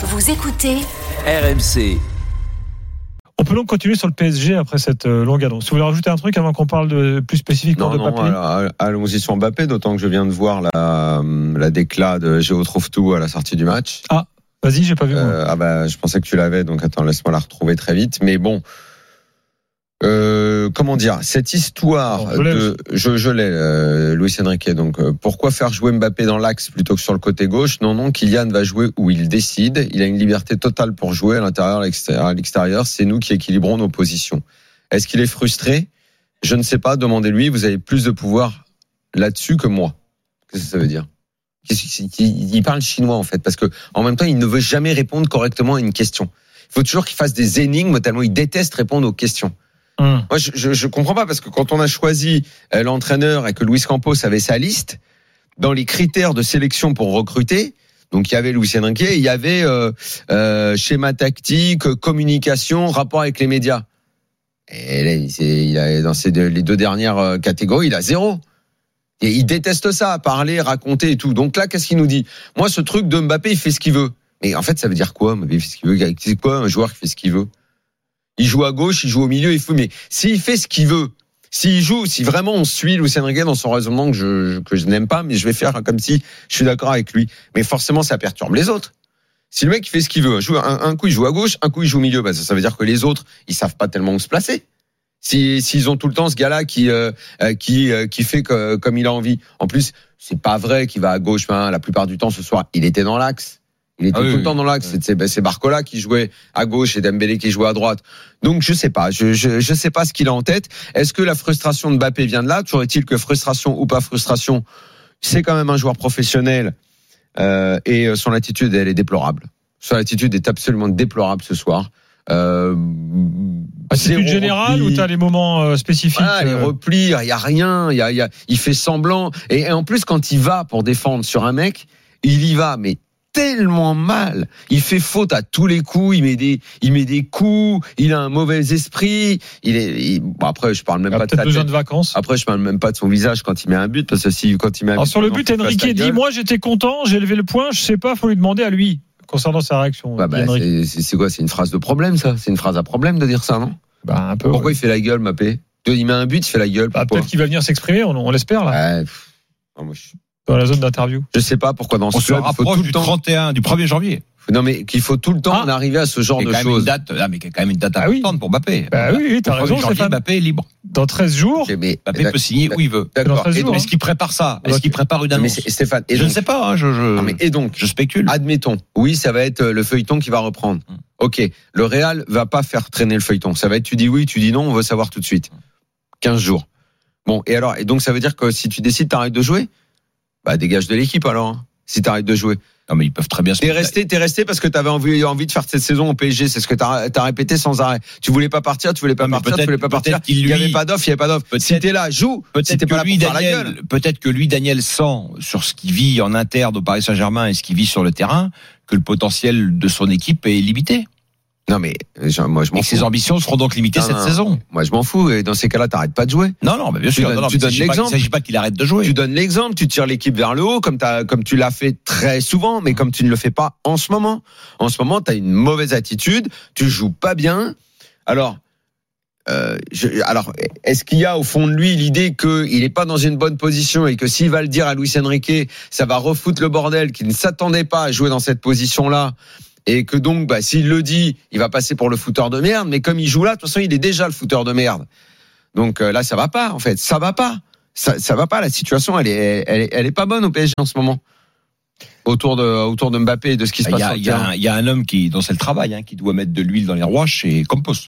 Vous écoutez RMC. On peut donc continuer sur le PSG après cette euh, longue annonce. Si vous voulez rajouter un truc avant qu'on parle de plus spécifiquement Non, de non, Papy alors, allons-y sur Mbappé, d'autant que je viens de voir la, la déclat de Géo trouve tout à la sortie du match. Vas-y, j'ai pas vu. Euh, ah bah, je pensais que tu l'avais, donc attends, laisse-moi la retrouver très vite. Mais bon, euh, comment dire, cette histoire Bon, je l'ai de, je, je l'ai, euh, Luis Enrique. Donc, euh, pourquoi faire jouer Mbappé dans l'axe plutôt que sur le côté gauche? Non, non, Kylian va jouer où il décide. Il a une liberté totale pour jouer à l'intérieur, à l'extérieur. C'est nous qui équilibrons nos positions. Est-ce qu'il est frustré? Je ne sais pas. Demandez-lui. Vous avez plus de pouvoir là-dessus que moi. Qu'est-ce que ça veut dire? Il parle chinois en fait, parce que en même temps, il ne veut jamais répondre correctement à une question. Il faut toujours qu'il fasse des énigmes tellement il déteste répondre aux questions. Hum. Moi, je, je, comprends pas parce que quand on a choisi euh, l'entraîneur et que Luis Campos avait sa liste, dans les critères de sélection pour recruter, donc il y avait Luis Enrique, il y avait euh, euh, schéma tactique, communication, rapport avec les médias. Et là, il, a, dans ces deux, les deux dernières euh, catégories, il a zéro. Et il déteste ça, parler, raconter et tout. Donc là, qu'est-ce qu'il nous dit? Moi, ce truc de Mbappé, il fait ce qu'il veut. Mais en fait, ça veut dire quoi? Mbappé fait ce qu'il veut C'est quoi un joueur qui fait ce qu'il veut? Il joue à gauche, il joue au milieu, il faut. Mais s'il fait ce qu'il veut, s'il joue, si vraiment on suit Luis Enrique dans son raisonnement que je, que je n'aime pas, mais je vais faire comme si je suis d'accord avec lui. Mais forcément, ça perturbe les autres. Si le mec fait ce qu'il veut, joue, un, coup il joue à gauche, un coup il joue au milieu, bah, ça, ça veut dire que les autres ils savent pas tellement où se placer. Si s'ils ont tout le temps ce gars-là qui euh, euh, qui euh, qui fait que, comme il a envie. En plus, c'est pas vrai qu'il va à gauche. hein, la plupart du temps ce soir, il était dans l'axe. Il était Ah oui, tout le temps dans l'axe. C'est- C'est c'est Barcola qui jouait à gauche et Dembélé qui jouait à droite. Donc je sais pas. Je je, je sais pas ce qu'il a en tête. Est-ce que la frustration de Mbappé vient de là? Toujours est-il que frustration ou pas frustration, c'est quand même un joueur professionnel euh, et euh, son attitude elle est déplorable. Son attitude est absolument déplorable ce soir. Euh, Attitude générale repli. ou t'as les moments euh, spécifiques Voilà, les euh, replis, il y a rien, il y a, y a- il fait semblant. Et, et en plus, quand il va pour défendre sur un mec, il y va, mais tellement mal. Il fait faute à tous les coups. Il met des, il met des coups. Il a un mauvais esprit. Il est. il- bon, après, je parle même il a pas de peut-être sa besoin tête. de vacances. Après, je parle même pas de son visage quand il met un but, parce que si quand il met un Alors but, sur le but, Enrique dit gueule. Moi j'étais content, j'ai levé le point, je sais pas, faut lui demander à lui concernant sa réaction. Bah, bah, c'est- quoi C'est une phrase de problème, ça? C'est une phrase à problème de dire ça, non? Bah, un peu. Pourquoi ouais. il fait la gueule, Mbappé? Il met un but, il fait la gueule. Bah, Peut-être qu'il va venir s'exprimer, on, on l'espère là, Ouais, pff. Non, moi, je- dans la zone d'interview. Je sais pas pourquoi dans On ce se club, il faut rapproche tout du le temps. 31, du 1er janvier. Non, mais qu'il faut tout le temps Ah. en arriver à ce genre de choses. date, ah, mais il y a quand même une date Ah oui. importante pour Mbappé. Bah oui, oui, t'as Le 1er raison, janvier, Stéphane. Mbappé est libre. Dans 13 jours, mais, Mbappé peut signer où il veut. Dans D'accord. 13 Et jours, donc, Est-ce qu'il prépare ça? Est-ce qu'il prépare une mais annonce? c'est- Stéphane, et Je ne sais pas, hein, je, je, non, mais et donc, je spécule. admettons, oui, ça va être le feuilleton qui va reprendre. Mm. Ok, le Real va pas faire traîner le feuilleton. Ça va être, tu dis oui, tu dis non, on veut savoir tout de suite. 15 jours. Bon, et alors, et donc ça veut dire que si tu décides t'arrêtes de jouer, bah dégage de l'équipe alors. hein, si t'arrêtes de jouer. Non, mais ils peuvent très bien se T'es resté, t'es resté parce que t'avais envie, envie de faire cette saison au PSG. C'est ce que t'as as répété sans arrêt. Tu voulais pas partir, tu voulais pas Non, partir, tu voulais pas partir. Il y avait pas d'offre, il y avait pas d'offre. Si t'es là, joue. Si Peut-être là que lui. Daniel, peut-être que lui, Daniel, sent sur ce qu'il vit en interne au Paris Saint-Germain et ce qu'il vit sur le terrain, que le potentiel de son équipe est limité. Non mais moi je Et m'en fous. ses ambitions seront donc limitées Non, cette non. saison. Moi je m'en fous. Et dans ces cas-là, t'arrêtes pas de jouer. Non, non, mais bien Tu sûr. donnes- non, tu donnes l'exemple. Il s'agit pas qu'il arrête de jouer. Tu donnes l'exemple, tu tires l'équipe vers le haut comme t'as, comme tu l'as fait très souvent, mais comme tu ne le fais pas en ce moment. En ce moment, tu as une mauvaise attitude, tu joues pas bien. Alors, euh, je, alors, est-ce qu'il y a au fond de lui l'idée qu'il n'est pas dans une bonne position et que s'il va le dire à Luis Enrique, ça va refoutre le bordel, qu'il ne s'attendait pas à jouer dans cette position-là et que donc, bah, s'il le dit, il va passer pour le fouteur de merde. Mais comme il joue là, de toute façon, il est déjà le fouteur de merde. Donc euh, là, ça va pas, en fait, ça va pas ça, ça va pas. La situation, elle est, elle est, elle est pas bonne au PSG en ce moment. Autour de, autour de Mbappé et de ce qui se Il passe sur le il y a terrain. un- il y a un homme qui, dont c'est le travail, hein, qui doit mettre de l'huile dans les rouages, c'est Campos.